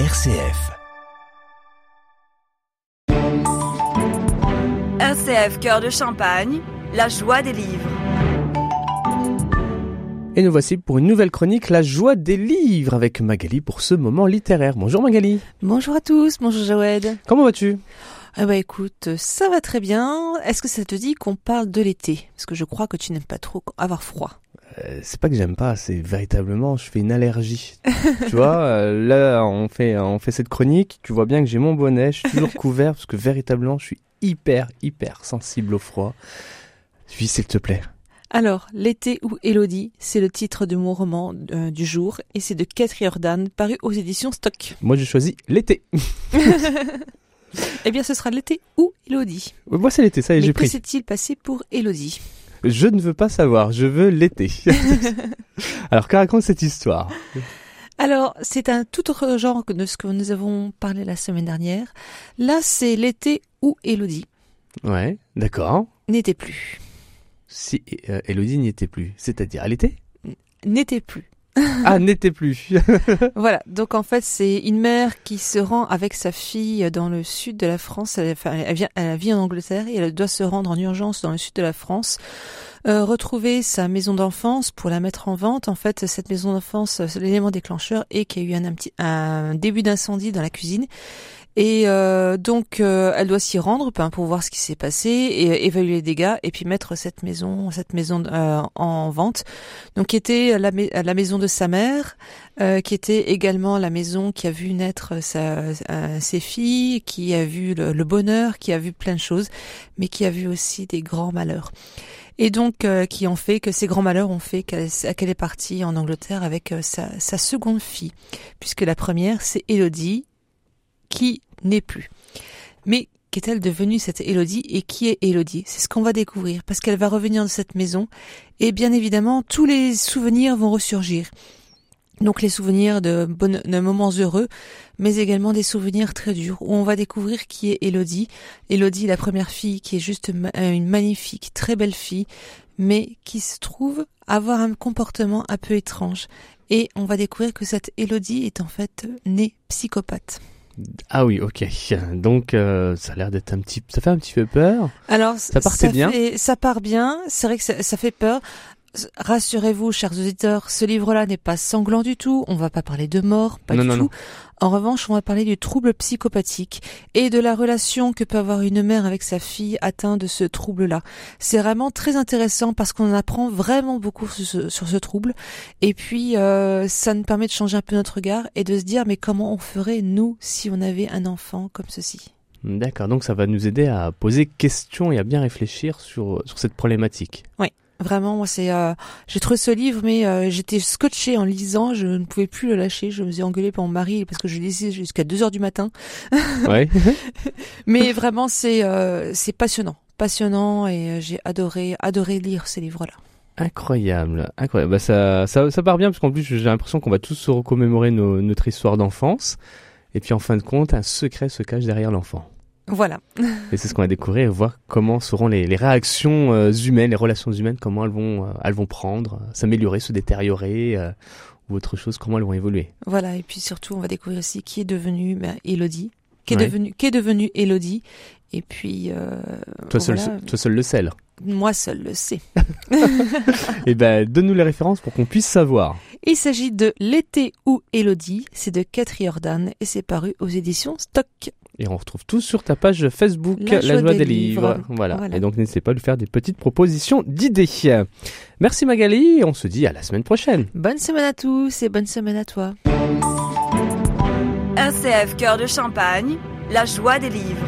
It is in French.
RCF. RCF Cœur de Champagne, la joie des livres. Et nous voici pour une nouvelle chronique, La joie des livres, avec Magali pour ce moment littéraire. Bonjour Magali. Bonjour à tous, bonjour Joël. Comment vas-tu? Ah bah écoute, ça va très bien. Est-ce que ça te dit qu'on parle de l'été? Parce que je crois que tu n'aimes pas trop avoir froid. Euh, C'est pas que j'aime pas, c'est véritablement, je fais une allergie. tu vois, euh, là, on fait, on fait cette chronique, tu vois bien que j'ai mon bonnet, je suis toujours couvert, parce que véritablement, je suis hyper, hyper sensible au froid. Suis, s'il te plaît. Alors, L'été ou Élodie, c'est le titre de mon roman euh, du jour et c'est de Kate Riordan, paru aux éditions Stock. Moi, j'ai choisi l'été. Eh bien, ce sera l'été ou Élodie. Moi, c'est l'été, ça y est, j'ai que pris. s'est-il passé pour Élodie Je ne veux pas savoir, je veux l'été. Alors, que raconte cette histoire Alors, c'est un tout autre genre que de ce que nous avons parlé la semaine dernière. Là, c'est l'été ou Élodie. Ouais, d'accord. N'était plus. Si euh, Elodie n'y était plus, c'est-à-dire à l'été N'était plus. Ah, n'était plus. Voilà, donc en fait c'est une mère qui se rend avec sa fille dans le sud de la France. Elle, enfin, elle, vient, elle vit en Angleterre et elle doit se rendre en urgence dans le sud de la France, euh, retrouver sa maison d'enfance pour la mettre en vente. En fait, cette maison d'enfance, l'élément déclencheur est qu'il y a eu un, un petit un début d'incendie dans la cuisine. Et euh, donc euh, elle doit s'y rendre ben, pour voir ce qui s'est passé et euh, évaluer les dégâts et puis mettre cette maison cette maison euh, en vente. Donc qui était la, mai- la maison de sa mère, euh, qui était également la maison qui a vu naître sa, euh, ses filles, qui a vu le, bonheur, qui a vu plein de choses, mais qui a vu aussi des grands malheurs. Et donc qui ont fait que ces grands malheurs ont fait qu'elle est partie en Angleterre avec sa, sa seconde fille, puisque la première c'est Elodie, qui n'est plus. Mais qu'est-elle devenue cette Élodie et qui est Élodie? C'est ce qu'on va découvrir parce qu'elle va revenir de cette maison et bien évidemment tous les souvenirs vont ressurgir. Donc les souvenirs de, moments heureux, mais également des souvenirs très durs où on va découvrir qui est Élodie. Élodie, la première fille, qui est juste euh, une magnifique, très belle fille, mais qui se trouve avoir un comportement un peu étrange. Et on va découvrir que cette Élodie est en fait née psychopathe. Ah oui, ok. Donc, euh, ça a l'air d'être un petit... Ça fait un petit peu peur. Alors, Ça partait bien. fait- ça part bien. C'est vrai que ça, ça fait peur. Rassurez-vous, chers auditeurs, ce livre-là n'est pas sanglant du tout. On va pas parler de mort, pas Non, du non, tout. non. En revanche, on va parler du trouble psychopathique et de la relation que peut avoir une mère avec sa fille atteinte de ce trouble-là. C'est vraiment très intéressant parce qu'on en apprend vraiment beaucoup sur ce, sur ce trouble. Et puis, euh, ça nous permet de changer un peu notre regard et de se dire, mais comment on ferait, nous, si on avait un enfant comme ceci? D'accord, donc ça va nous aider à poser questions et à bien réfléchir sur, sur cette problématique. Vraiment, moi, c'est, euh, j'ai trouvé ce livre, mais euh, j'étais scotché en lisant, je ne pouvais plus le lâcher. Je me faisais engueuler par mon mari parce que je lisais jusqu'à 2 heures du matin. Ouais. Mais vraiment, c'est, euh, c'est passionnant, passionnant, et j'ai adoré, adoré lire ces livres-là. incroyable, incroyable. Bah, ça, ça, ça part bien parce qu'en plus j'ai l'impression qu'on va tous se recommémorer nos- notre histoire d'enfance. Et puis en fin de compte, un secret se cache derrière l'enfant. Voilà. Et c'est ce qu'on va découvrir et voir comment seront les, les réactions euh, humaines, les relations humaines, comment elles vont, euh, elles vont prendre, euh, s'améliorer, se détériorer, euh, ou autre chose, comment elles vont évoluer. Voilà. Et puis surtout, on va découvrir aussi qui est devenu ben, Elodie, qui est Ouais. devenu, qui est devenu Elodie. Et puis, euh, Toi seul, toi seul le sais. moi seul le sais. Et ben, donne-nous les références pour qu'on puisse savoir. Il s'agit de L'été ou Elodie. C'est de Kate Riordan et c'est paru aux éditions Stock. Et on retrouve tout sur ta page Facebook, La La, joie joie des des livres. livres. Voilà. Voilà. Et donc n'hésitez pas à lui faire des petites propositions d'idées. Merci Magali, on se dit à la semaine prochaine. Bonne semaine à tous et bonne semaine à toi. RCF Cœur de Champagne, la joie des livres.